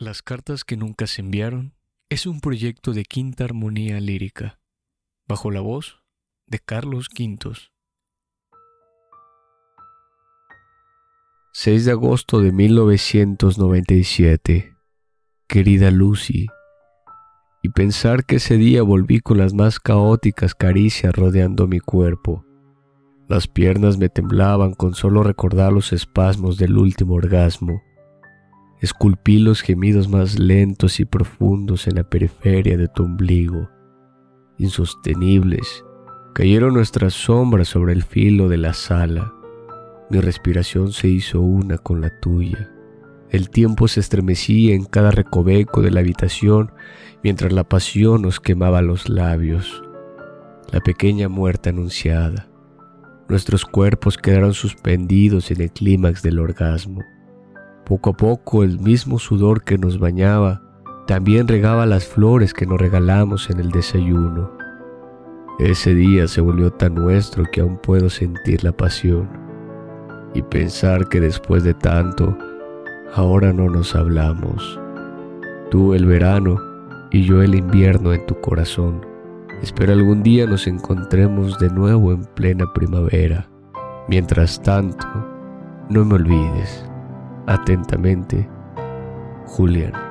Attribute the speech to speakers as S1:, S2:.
S1: Las cartas que nunca se enviaron es un proyecto de quinta armonía lírica, bajo la voz de Carlos Quintos. 6 de agosto de 1997. Querida Lucy, y pensar que ese día volví con las más caóticas caricias rodeando mi cuerpo. Las piernas me temblaban con solo recordar los espasmos del último orgasmo Esculpí los gemidos más lentos y profundos en la periferia de tu ombligo. Insostenibles, cayeron nuestras sombras sobre el filo de la sala. Mi respiración se hizo una con la tuya. El tiempo se estremecía en cada recoveco de la habitación mientras la pasión nos quemaba los labios. La pequeña muerte anunciada. Nuestros cuerpos quedaron suspendidos en el clímax del orgasmo. Poco a poco el mismo sudor que nos bañaba también regaba las flores que nos regalamos en el desayuno. Ese día se volvió tan nuestro que aún puedo sentir la pasión y pensar que después de tanto, ahora no nos hablamos. Tú el verano y yo el invierno en tu corazón. Espero algún día nos encontremos de nuevo en plena primavera. Mientras tanto, no me olvides. Atentamente, Julián.